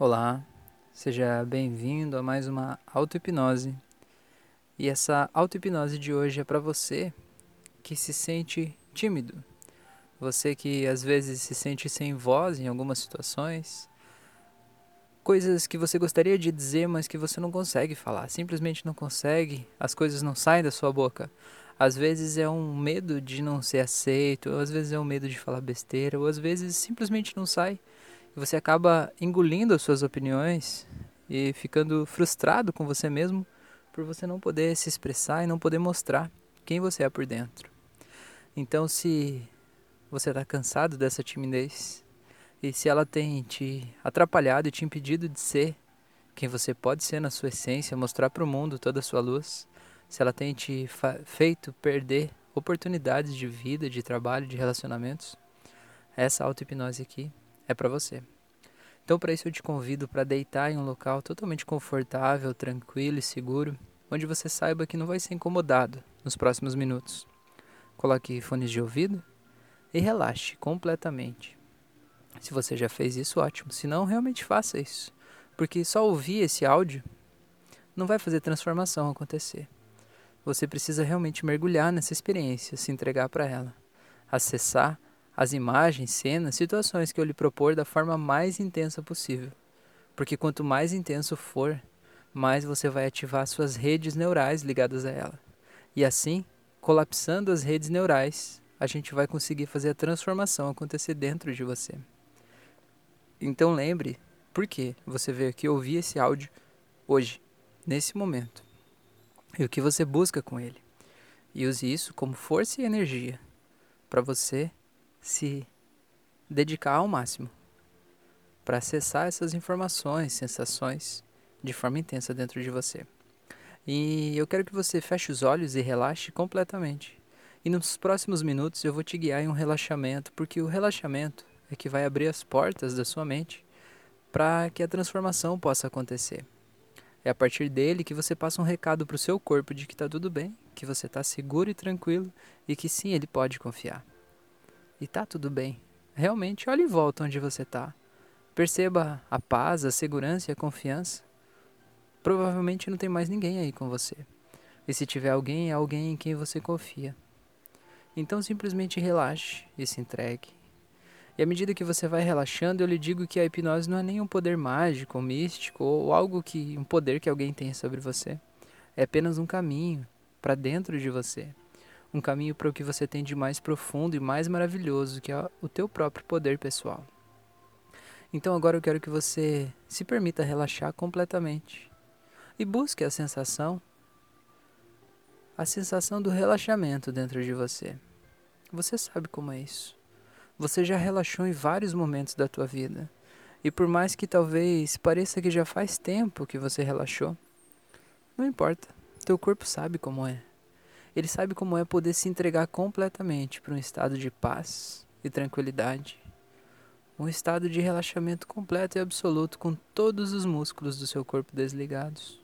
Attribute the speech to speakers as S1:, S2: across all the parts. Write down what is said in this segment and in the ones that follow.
S1: Olá, seja bem-vindo a mais uma auto-hipnose. E essa auto-hipnose de hoje é para você que se sente tímido, você que às vezes se sente sem voz em algumas situações, coisas que você gostaria de dizer, mas que você não consegue falar, simplesmente não consegue, as coisas não saem da sua boca. Às vezes é um medo de não ser aceito, às vezes é um medo de falar besteira, ou às vezes simplesmente não sai você acaba engolindo as suas opiniões e ficando frustrado com você mesmo por você não poder se expressar e não poder mostrar quem você é por dentro. Então, se você está cansado dessa timidez e se ela tem te atrapalhado e te impedido de ser quem você pode ser na sua essência, mostrar para o mundo toda a sua luz, se ela tem te feito perder oportunidades de vida, de trabalho, de relacionamentos, essa auto-hipnose aqui é para você. Então, para isso, eu te convido para deitar em um local totalmente confortável, tranquilo e seguro, onde você saiba que não vai ser incomodado nos próximos minutos. Coloque fones de ouvido e relaxe completamente. Se você já fez isso, ótimo. Se não, realmente faça isso. Porque só ouvir esse áudio não vai fazer transformação acontecer. Você precisa realmente mergulhar nessa experiência, se entregar para ela, acessar as imagens, cenas, situações que eu lhe propor da forma mais intensa possível. Porque quanto mais intenso for, mais você vai ativar suas redes neurais ligadas a ela. E assim, colapsando as redes neurais, a gente vai conseguir fazer a transformação acontecer dentro de você. Então lembre por que você veio aqui ouvir esse áudio hoje, nesse momento. E o que você busca com ele. E use isso como força e energia para você se dedicar ao máximo para acessar essas informações, sensações de forma intensa dentro de você. E eu quero que você feche os olhos e relaxe completamente. E nos próximos minutos eu vou te guiar em um relaxamento, porque o relaxamento é que vai abrir as portas da sua mente para que a transformação possa acontecer. É a partir dele que você passa um recado para o seu corpo de que está tudo bem, que você está seguro e tranquilo e que sim, ele pode confiar e tá tudo bem. Realmente, olhe em volta onde você está. Perceba a paz, a segurança e a confiança. Provavelmente não tem mais ninguém aí com você. E se tiver alguém, é alguém em quem você confia. Então simplesmente relaxe e se entregue. E à medida que você vai relaxando, eu lhe digo que a hipnose não é nenhum poder mágico, místico ou algo que um poder que alguém tem sobre você. É apenas um caminho para dentro de você um caminho para o que você tem de mais profundo e mais maravilhoso, que é o teu próprio poder pessoal. Então agora eu quero que você se permita relaxar completamente e busque a sensação a sensação do relaxamento dentro de você. Você sabe como é isso. Você já relaxou em vários momentos da tua vida. E por mais que talvez pareça que já faz tempo que você relaxou, não importa. Teu corpo sabe como é. Ele sabe como é poder se entregar completamente para um estado de paz e tranquilidade. Um estado de relaxamento completo e absoluto com todos os músculos do seu corpo desligados.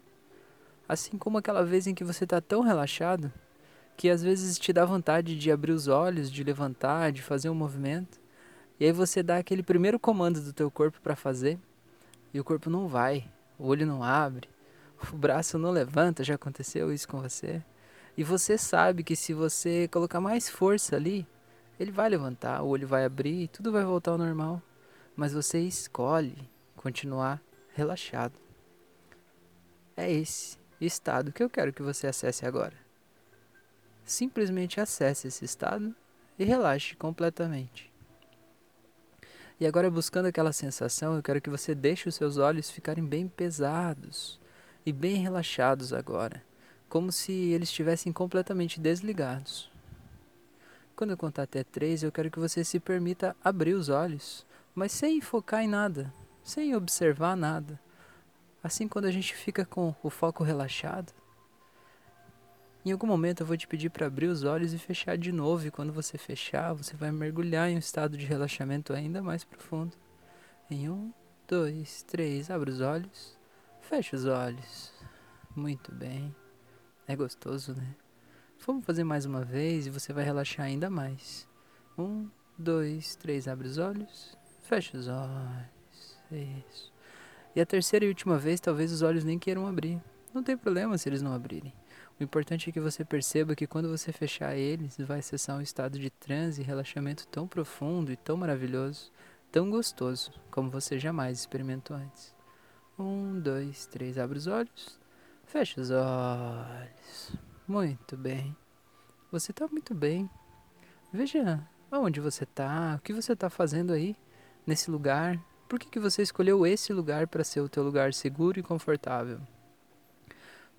S1: Assim como aquela vez em que você está tão relaxado que às vezes te dá vontade de abrir os olhos, de levantar, de fazer um movimento. E aí você dá aquele primeiro comando do teu corpo para fazer e o corpo não vai, o olho não abre, o braço não levanta, já aconteceu isso com você? E você sabe que se você colocar mais força ali, ele vai levantar, o olho vai abrir e tudo vai voltar ao normal. Mas você escolhe continuar relaxado. É esse estado que eu quero que você acesse agora. Simplesmente acesse esse estado e relaxe completamente. E agora, buscando aquela sensação, eu quero que você deixe os seus olhos ficarem bem pesados e bem relaxados agora como se eles estivessem completamente desligados. Quando eu contar até três, eu quero que você se permita abrir os olhos, mas sem focar em nada, sem observar nada. Assim, quando a gente fica com o foco relaxado, em algum momento eu vou te pedir para abrir os olhos e fechar de novo, e quando você fechar, você vai mergulhar em um estado de relaxamento ainda mais profundo. Em um, dois, três, abre os olhos, fecha os olhos. Muito bem. É gostoso, né? Vamos fazer mais uma vez e você vai relaxar ainda mais. Um, dois, três, abre os olhos, fecha os olhos. Isso. E a terceira e última vez, talvez os olhos nem queiram abrir. Não tem problema se eles não abrirem. O importante é que você perceba que quando você fechar eles, vai acessar um estado de transe e relaxamento tão profundo e tão maravilhoso, tão gostoso, como você jamais experimentou antes. Um, dois, três, abre os olhos, fecha os olhos. Muito bem. Você está muito bem. Veja aonde você está, o que você está fazendo aí, nesse lugar. Por que, que você escolheu esse lugar para ser o teu lugar seguro e confortável?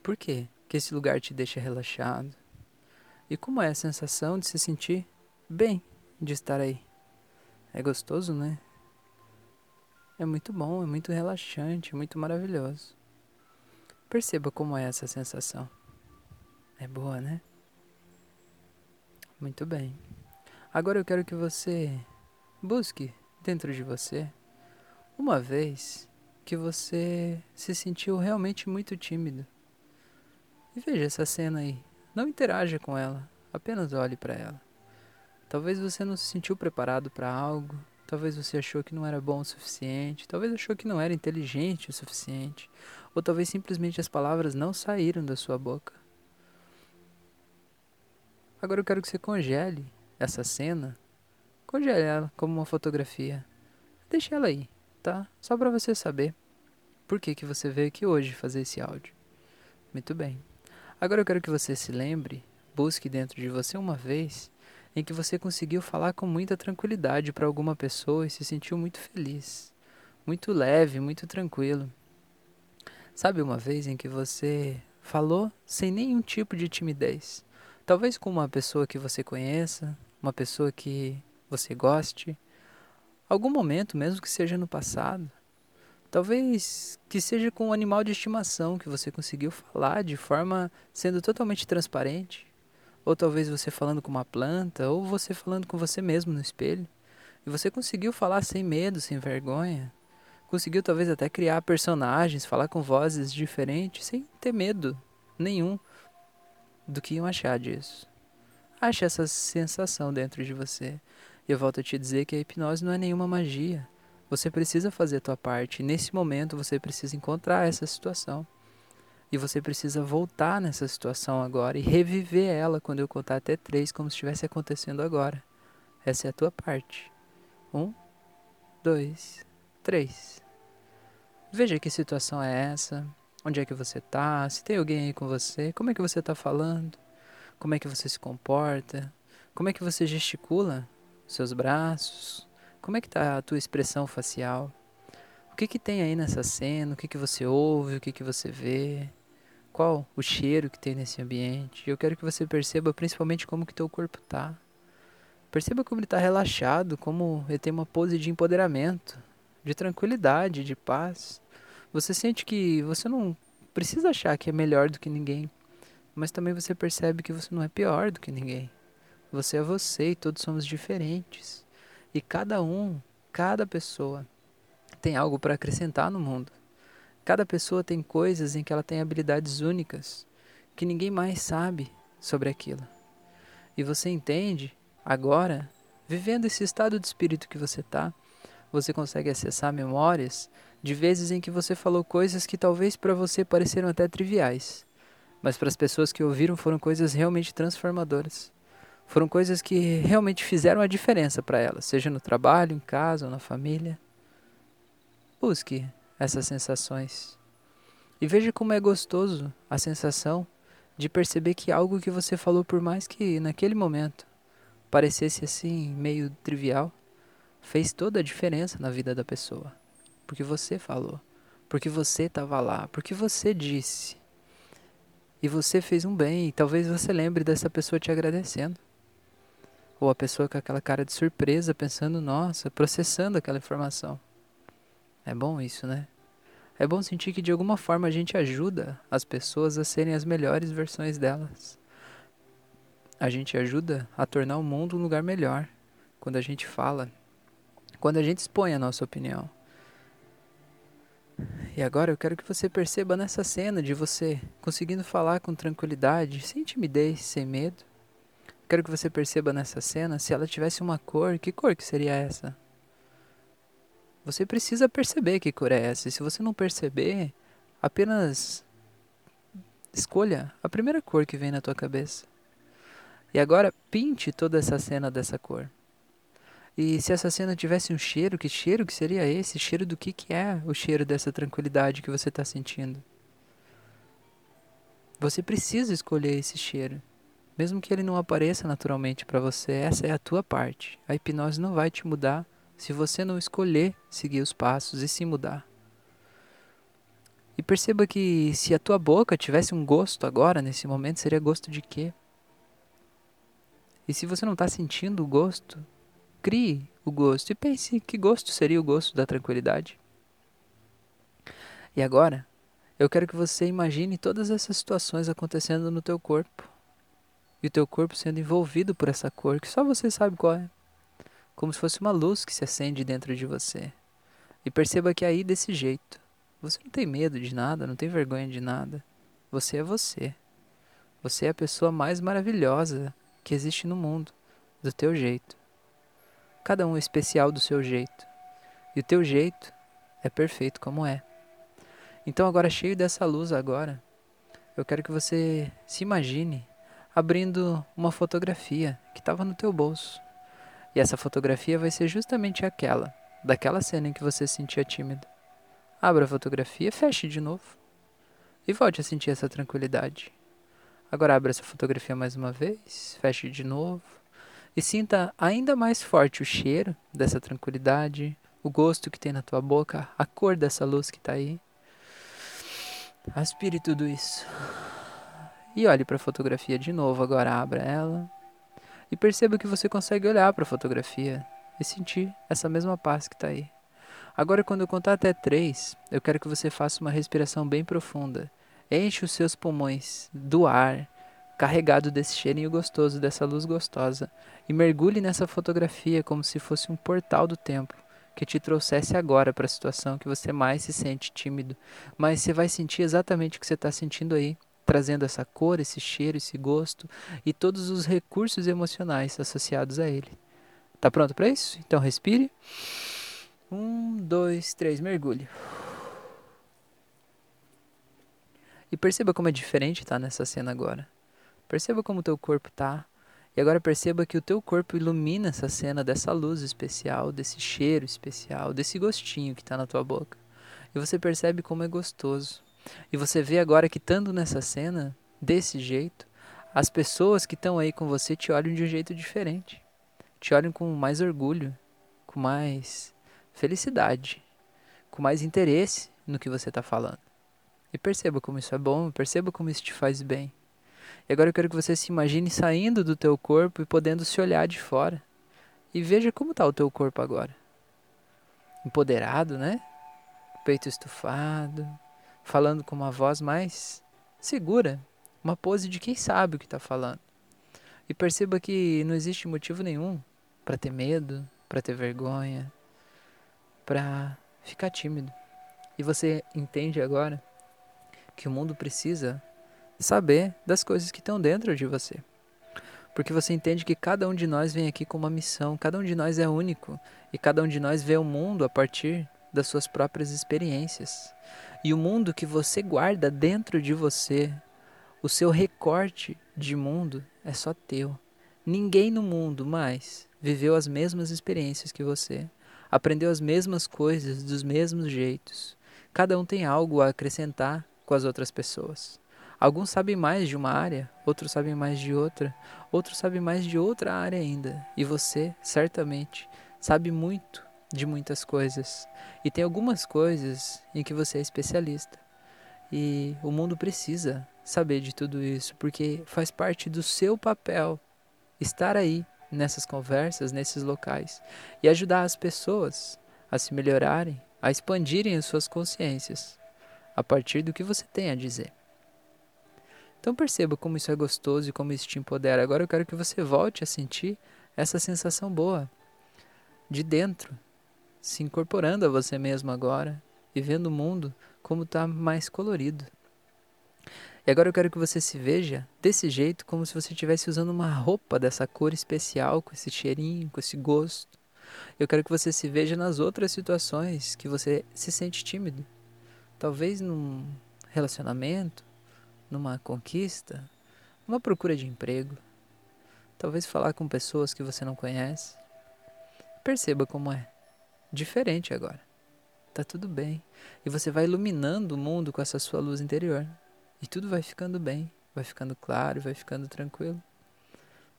S1: Por quê? que esse lugar te deixa relaxado. E como é a sensação de se sentir bem de estar aí? É gostoso, né? É muito bom, é muito relaxante, é muito maravilhoso. Perceba como é essa sensação. É boa, né? Muito bem. Agora eu quero que você busque dentro de você uma vez que você se sentiu realmente muito tímido e veja essa cena aí. Não interaja com ela, apenas olhe para ela. Talvez você não se sentiu preparado para algo, talvez você achou que não era bom o suficiente, talvez achou que não era inteligente o suficiente, ou talvez simplesmente as palavras não saíram da sua boca. Agora eu quero que você congele essa cena, congele ela como uma fotografia. Deixe ela aí, tá? Só para você saber por que, que você veio aqui hoje fazer esse áudio. Muito bem. Agora eu quero que você se lembre, busque dentro de você uma vez em que você conseguiu falar com muita tranquilidade para alguma pessoa e se sentiu muito feliz, muito leve, muito tranquilo. Sabe uma vez em que você falou sem nenhum tipo de timidez? Talvez com uma pessoa que você conheça, uma pessoa que você goste, algum momento, mesmo que seja no passado, Talvez que seja com um animal de estimação que você conseguiu falar de forma sendo totalmente transparente. Ou talvez você falando com uma planta, ou você falando com você mesmo no espelho. E você conseguiu falar sem medo, sem vergonha. Conseguiu talvez até criar personagens, falar com vozes diferentes, sem ter medo nenhum do que iam achar disso. Ache essa sensação dentro de você. E eu volto a te dizer que a hipnose não é nenhuma magia. Você precisa fazer a tua parte. Nesse momento você precisa encontrar essa situação. E você precisa voltar nessa situação agora e reviver ela quando eu contar até três, como se estivesse acontecendo agora. Essa é a tua parte. Um, dois, três. Veja que situação é essa. Onde é que você está? Se tem alguém aí com você, como é que você está falando? Como é que você se comporta? Como é que você gesticula seus braços? Como é que tá a tua expressão facial? O que que tem aí nessa cena? O que que você ouve? O que que você vê? Qual o cheiro que tem nesse ambiente? Eu quero que você perceba principalmente como que teu corpo tá. Perceba como ele está relaxado, como ele tem uma pose de empoderamento, de tranquilidade, de paz. Você sente que você não precisa achar que é melhor do que ninguém, mas também você percebe que você não é pior do que ninguém. Você é você e todos somos diferentes. E cada um, cada pessoa tem algo para acrescentar no mundo. Cada pessoa tem coisas em que ela tem habilidades únicas que ninguém mais sabe sobre aquilo. E você entende agora, vivendo esse estado de espírito que você está, você consegue acessar memórias de vezes em que você falou coisas que talvez para você pareceram até triviais, mas para as pessoas que ouviram foram coisas realmente transformadoras. Foram coisas que realmente fizeram a diferença para ela, seja no trabalho, em casa ou na família. Busque essas sensações. E veja como é gostoso a sensação de perceber que algo que você falou, por mais que naquele momento parecesse assim meio trivial, fez toda a diferença na vida da pessoa. Porque você falou, porque você estava lá, porque você disse. E você fez um bem, e talvez você lembre dessa pessoa te agradecendo. Ou a pessoa com aquela cara de surpresa, pensando, nossa, processando aquela informação. É bom isso, né? É bom sentir que de alguma forma a gente ajuda as pessoas a serem as melhores versões delas. A gente ajuda a tornar o mundo um lugar melhor quando a gente fala, quando a gente expõe a nossa opinião. E agora eu quero que você perceba nessa cena de você conseguindo falar com tranquilidade, sem timidez, sem medo Quero que você perceba nessa cena, se ela tivesse uma cor, que cor que seria essa? Você precisa perceber que cor é essa. E se você não perceber, apenas escolha a primeira cor que vem na tua cabeça. E agora pinte toda essa cena dessa cor. E se essa cena tivesse um cheiro, que cheiro que seria esse? Cheiro do que, que é o cheiro dessa tranquilidade que você está sentindo? Você precisa escolher esse cheiro. Mesmo que ele não apareça naturalmente para você, essa é a tua parte. A hipnose não vai te mudar se você não escolher seguir os passos e se mudar. E perceba que se a tua boca tivesse um gosto agora, nesse momento, seria gosto de quê? E se você não está sentindo o gosto, crie o gosto e pense que gosto seria o gosto da tranquilidade. E agora, eu quero que você imagine todas essas situações acontecendo no teu corpo. E o teu corpo sendo envolvido por essa cor que só você sabe qual é. Como se fosse uma luz que se acende dentro de você. E perceba que aí desse jeito, você não tem medo de nada, não tem vergonha de nada. Você é você. Você é a pessoa mais maravilhosa que existe no mundo, do teu jeito. Cada um especial do seu jeito. E o teu jeito é perfeito como é. Então agora cheio dessa luz agora, eu quero que você se imagine abrindo uma fotografia que estava no teu bolso. E essa fotografia vai ser justamente aquela, daquela cena em que você se sentia tímido. Abra a fotografia, feche de novo e volte a sentir essa tranquilidade. Agora abra essa fotografia mais uma vez, feche de novo e sinta ainda mais forte o cheiro dessa tranquilidade, o gosto que tem na tua boca, a cor dessa luz que está aí. Aspire tudo isso. E olhe para a fotografia de novo, agora abra ela. E perceba que você consegue olhar para a fotografia e sentir essa mesma paz que está aí. Agora, quando eu contar até três, eu quero que você faça uma respiração bem profunda. Enche os seus pulmões do ar carregado desse cheirinho gostoso, dessa luz gostosa, e mergulhe nessa fotografia como se fosse um portal do tempo que te trouxesse agora para a situação que você mais se sente tímido, mas você vai sentir exatamente o que você está sentindo aí, trazendo essa cor, esse cheiro, esse gosto e todos os recursos emocionais associados a ele. Tá pronto para isso? Então respire. Um, dois, três, mergulhe. E perceba como é diferente estar tá nessa cena agora. Perceba como o teu corpo está. E agora perceba que o teu corpo ilumina essa cena dessa luz especial, desse cheiro especial, desse gostinho que está na tua boca. E você percebe como é gostoso. E você vê agora que estando nessa cena, desse jeito, as pessoas que estão aí com você te olham de um jeito diferente. Te olham com mais orgulho, com mais felicidade, com mais interesse no que você está falando. E perceba como isso é bom, perceba como isso te faz bem. E agora eu quero que você se imagine saindo do teu corpo e podendo se olhar de fora. E veja como está o teu corpo agora. Empoderado, né? Peito estufado, falando com uma voz mais segura, uma pose de quem sabe o que está falando. E perceba que não existe motivo nenhum para ter medo, para ter vergonha, para ficar tímido. E você entende agora que o mundo precisa saber das coisas que estão dentro de você. Porque você entende que cada um de nós vem aqui com uma missão, cada um de nós é único e cada um de nós vê o mundo a partir das suas próprias experiências. E o mundo que você guarda dentro de você, o seu recorte de mundo é só teu. Ninguém no mundo mais viveu as mesmas experiências que você, aprendeu as mesmas coisas dos mesmos jeitos. Cada um tem algo a acrescentar com as outras pessoas. Alguns sabem mais de uma área, outros sabem mais de outra, outros sabem mais de outra área ainda. E você, certamente, sabe muito de muitas coisas. E tem algumas coisas em que você é especialista. E o mundo precisa saber de tudo isso, porque faz parte do seu papel estar aí nessas conversas, nesses locais e ajudar as pessoas a se melhorarem, a expandirem as suas consciências a partir do que você tem a dizer. Então perceba como isso é gostoso e como isso te empodera. Agora eu quero que você volte a sentir essa sensação boa de dentro, se incorporando a você mesmo agora e vendo o mundo como está mais colorido. E agora eu quero que você se veja desse jeito, como se você estivesse usando uma roupa dessa cor especial, com esse cheirinho, com esse gosto. Eu quero que você se veja nas outras situações que você se sente tímido. Talvez num relacionamento, numa conquista, numa procura de emprego. Talvez falar com pessoas que você não conhece. Perceba como é. Diferente agora. Tá tudo bem. E você vai iluminando o mundo com essa sua luz interior. E tudo vai ficando bem, vai ficando claro, vai ficando tranquilo.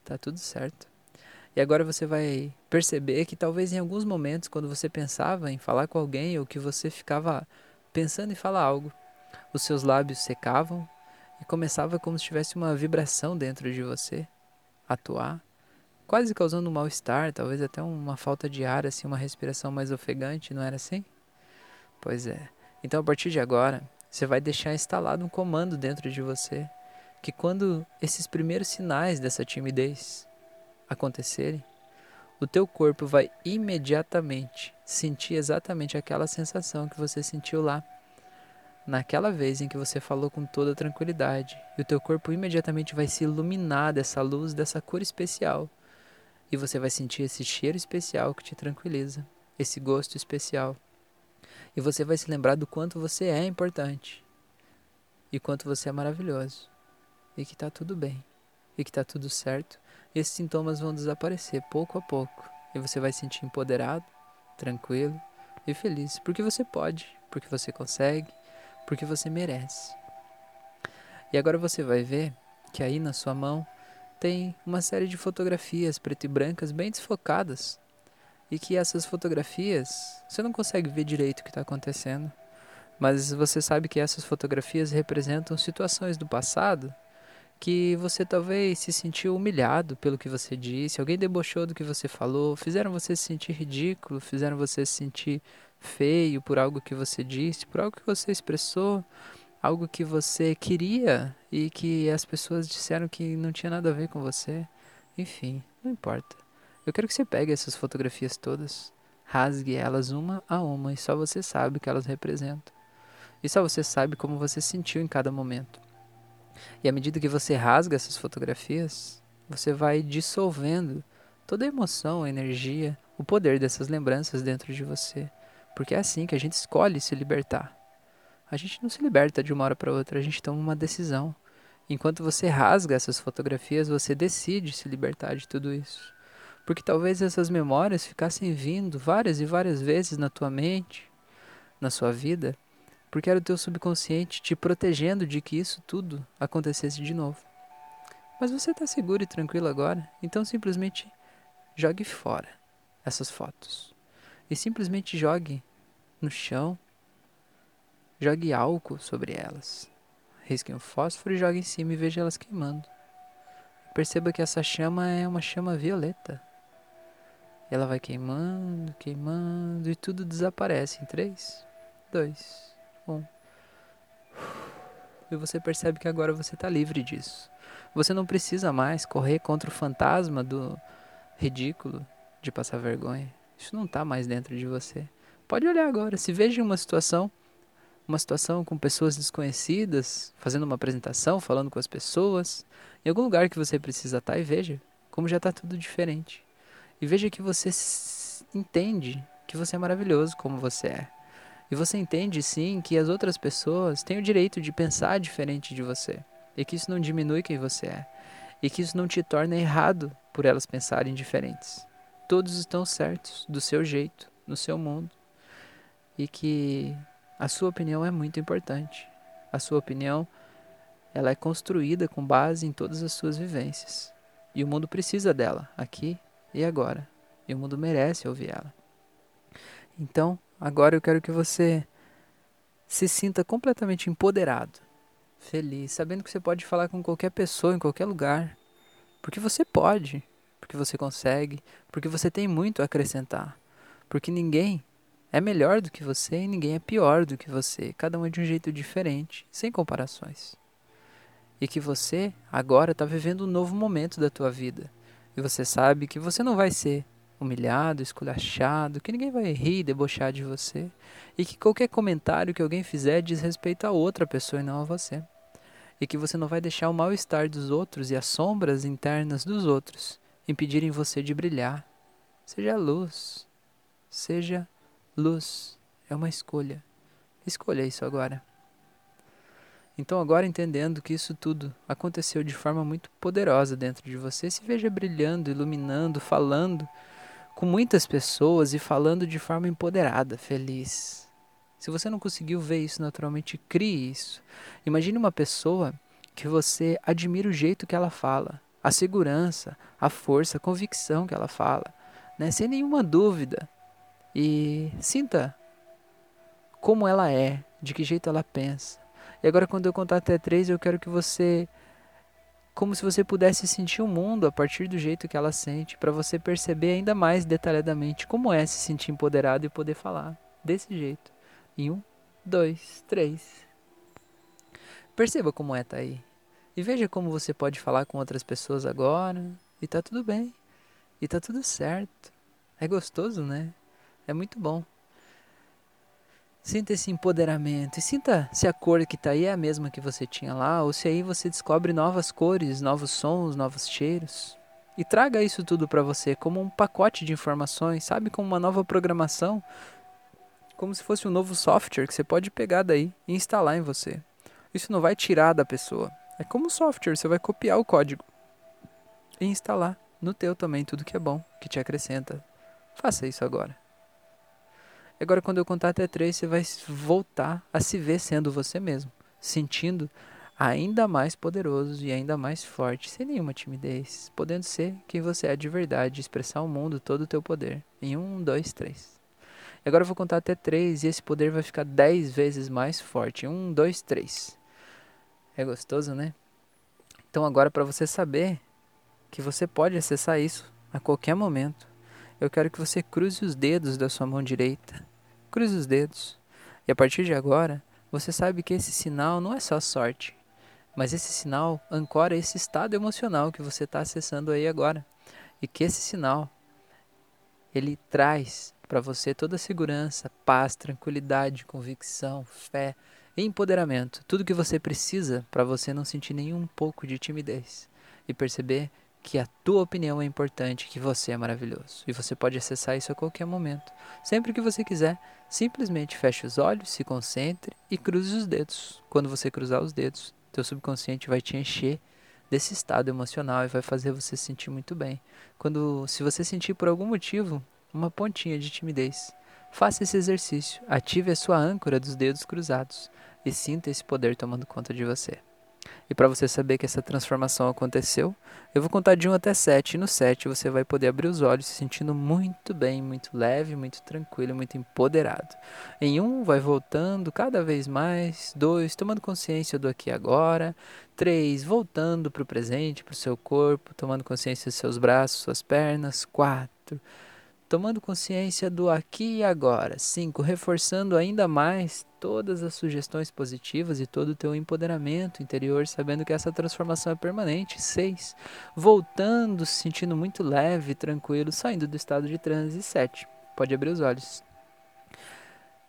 S1: Tá tudo certo. E agora você vai perceber que talvez em alguns momentos, quando você pensava em falar com alguém ou que você ficava pensando em falar algo, os seus lábios secavam e começava como se tivesse uma vibração dentro de você atuar, quase causando um mal-estar, talvez até uma falta de ar, assim, uma respiração mais ofegante, não era assim? Pois é. Então a partir de agora, você vai deixar instalado um comando dentro de você que quando esses primeiros sinais dessa timidez acontecerem, o teu corpo vai imediatamente sentir exatamente aquela sensação que você sentiu lá naquela vez em que você falou com toda tranquilidade, e o teu corpo imediatamente vai se iluminar dessa luz, dessa cor especial, e você vai sentir esse cheiro especial que te tranquiliza, esse gosto especial. E você vai se lembrar do quanto você é importante, e quanto você é maravilhoso, e que está tudo bem, e que está tudo certo. Esses sintomas vão desaparecer pouco a pouco, e você vai se sentir empoderado, tranquilo e feliz, porque você pode, porque você consegue, porque você merece. E agora você vai ver que aí na sua mão tem uma série de fotografias preto e brancas bem desfocadas e que essas fotografias você não consegue ver direito o que está acontecendo, mas você sabe que essas fotografias representam situações do passado que você talvez se sentiu humilhado pelo que você disse, alguém debochou do que você falou, fizeram você se sentir ridículo, fizeram você se sentir feio por algo que você disse, por algo que você expressou, algo que você queria e que as pessoas disseram que não tinha nada a ver com você. Enfim, não importa. Eu quero que você pegue essas fotografias todas, rasgue elas uma a uma e só você sabe o que elas representam. E só você sabe como você sentiu em cada momento. E à medida que você rasga essas fotografias, você vai dissolvendo toda a emoção, a energia, o poder dessas lembranças dentro de você. Porque é assim que a gente escolhe se libertar. A gente não se liberta de uma hora para outra, a gente toma uma decisão. Enquanto você rasga essas fotografias, você decide se libertar de tudo isso. Porque talvez essas memórias ficassem vindo várias e várias vezes na tua mente, na sua vida, porque era o teu subconsciente te protegendo de que isso tudo acontecesse de novo. Mas você está seguro e tranquilo agora, então simplesmente jogue fora essas fotos e simplesmente jogue no chão, jogue álcool sobre elas. Risque um fósforo e jogue em cima e veja elas queimando. Perceba que essa chama é uma chama violeta. Ela vai queimando, queimando e tudo desaparece em 3, 2, 1. E você percebe que agora você está livre disso. Você não precisa mais correr contra o fantasma do ridículo de passar vergonha. Isso não está mais dentro de você. Pode olhar agora, se veja em uma situação, uma situação com pessoas desconhecidas, fazendo uma apresentação, falando com as pessoas, em algum lugar que você precisa estar tá, e veja como já está tudo diferente. E veja que você entende que você é maravilhoso como você é. E você entende sim que as outras pessoas têm o direito de pensar diferente de você. E que isso não diminui quem você é. E que isso não te torna errado por elas pensarem diferentes todos estão certos, do seu jeito, no seu mundo. E que a sua opinião é muito importante. A sua opinião ela é construída com base em todas as suas vivências. E o mundo precisa dela, aqui e agora. E o mundo merece ouvir ela. Então, agora eu quero que você se sinta completamente empoderado, feliz, sabendo que você pode falar com qualquer pessoa em qualquer lugar. Porque você pode porque você consegue, porque você tem muito a acrescentar. Porque ninguém é melhor do que você e ninguém é pior do que você. Cada um é de um jeito diferente, sem comparações. E que você agora está vivendo um novo momento da tua vida. E você sabe que você não vai ser humilhado, esculachado, que ninguém vai rir e debochar de você. E que qualquer comentário que alguém fizer diz respeito a outra pessoa e não a você. E que você não vai deixar o mal-estar dos outros e as sombras internas dos outros impedirem você de brilhar. Seja luz, Seja luz. É uma escolha. Escolha isso agora. Então, agora entendendo que isso tudo aconteceu de forma muito poderosa dentro de você, se veja brilhando, iluminando, falando com muitas pessoas e falando de forma empoderada, feliz. Se você não conseguiu ver isso naturalmente, crie isso. Imagine uma pessoa que você admira o jeito que ela fala, a segurança, a força, a convicção que ela fala, né? sem nenhuma dúvida. E sinta como ela é, de que jeito ela pensa. E agora, quando eu contar até três, eu quero que você. Como se você pudesse sentir o mundo a partir do jeito que ela sente, para você perceber ainda mais detalhadamente como é se sentir empoderado e poder falar desse jeito. Em um, dois, três. Perceba como é tá aí. E veja como você pode falar com outras pessoas agora. E tá tudo bem. E tá tudo certo. É gostoso, né? É muito bom. Sinta esse empoderamento e sinta se a cor que está aí é a mesma que você tinha lá ou se aí você descobre novas cores, novos sons, novos cheiros. E traga isso tudo para você como um pacote de informações, sabe? Como uma nova programação, como se fosse um novo software que você pode pegar daí e instalar em você. Isso não vai tirar da pessoa. É como um software, você vai copiar o código e instalar no teu também tudo que é bom, que te acrescenta. Faça isso agora. E agora, quando eu contar até três, você vai voltar a se ver sendo você mesmo, sentindo ainda mais poderoso e ainda mais forte, sem nenhuma timidez, podendo ser quem você é de verdade, expressar ao mundo todo o teu poder. Em um, dois, três. E agora eu vou contar até três e esse poder vai ficar dez vezes mais forte. Um, dois, três. É gostoso, né? Então agora para você saber que você pode acessar isso a qualquer momento, eu quero que você cruze os dedos da sua mão direita. Cruze os dedos. E a partir de agora, você sabe que esse sinal não é só sorte, mas esse sinal ancora esse estado emocional que você está acessando aí agora. E que esse sinal ele traz para você toda a segurança, paz, tranquilidade, convicção, fé empoderamento. Tudo que você precisa para você não sentir nenhum pouco de timidez e perceber que a tua opinião é importante, que você é maravilhoso. E você pode acessar isso a qualquer momento. Sempre que você quiser, simplesmente feche os olhos, se concentre e cruze os dedos. Quando você cruzar os dedos, teu subconsciente vai te encher desse estado emocional e vai fazer você se sentir muito bem. Quando se você sentir por algum motivo uma pontinha de timidez, faça esse exercício, ative a sua âncora dos dedos cruzados e sinta esse poder tomando conta de você. E para você saber que essa transformação aconteceu, eu vou contar de 1 até 7. E no 7 você vai poder abrir os olhos se sentindo muito bem, muito leve, muito tranquilo, muito empoderado. Em 1, vai voltando cada vez mais. 2, tomando consciência do aqui e agora. 3, voltando para o presente, para o seu corpo, tomando consciência dos seus braços, suas pernas. 4, tomando consciência do aqui e agora. 5. Reforçando ainda mais todas as sugestões positivas e todo o teu empoderamento interior, sabendo que essa transformação é permanente. 6. Voltando, se sentindo muito leve, tranquilo, saindo do estado de transe. 7. Pode abrir os olhos.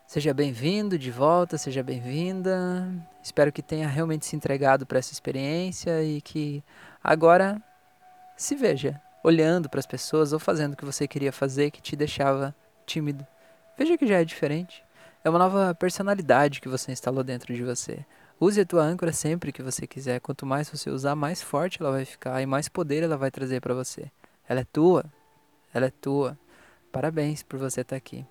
S1: Seja bem-vindo de volta, seja bem-vinda. Espero que tenha realmente se entregado para essa experiência e que agora se veja olhando para as pessoas ou fazendo o que você queria fazer que te deixava tímido. Veja que já é diferente. É uma nova personalidade que você instalou dentro de você. Use a tua âncora sempre que você quiser. Quanto mais você usar, mais forte ela vai ficar e mais poder ela vai trazer para você. Ela é tua. Ela é tua. Parabéns por você estar aqui.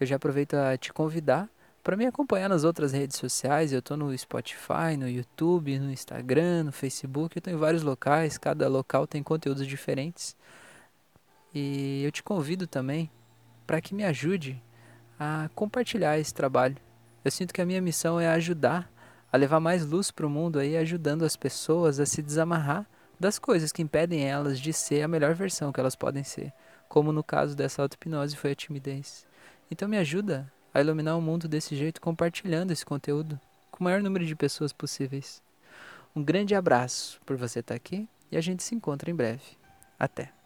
S1: Eu já aproveito a te convidar para me acompanhar nas outras redes sociais, eu estou no Spotify, no YouTube, no Instagram, no Facebook, eu estou em vários locais, cada local tem conteúdos diferentes. E eu te convido também para que me ajude a compartilhar esse trabalho. Eu sinto que a minha missão é ajudar a levar mais luz para o mundo aí, ajudando as pessoas a se desamarrar das coisas que impedem elas de ser a melhor versão que elas podem ser, como no caso dessa auto-hipnose foi a timidez. Então me ajuda a iluminar o mundo desse jeito, compartilhando esse conteúdo com o maior número de pessoas possíveis. Um grande abraço por você estar aqui e a gente se encontra em breve. Até!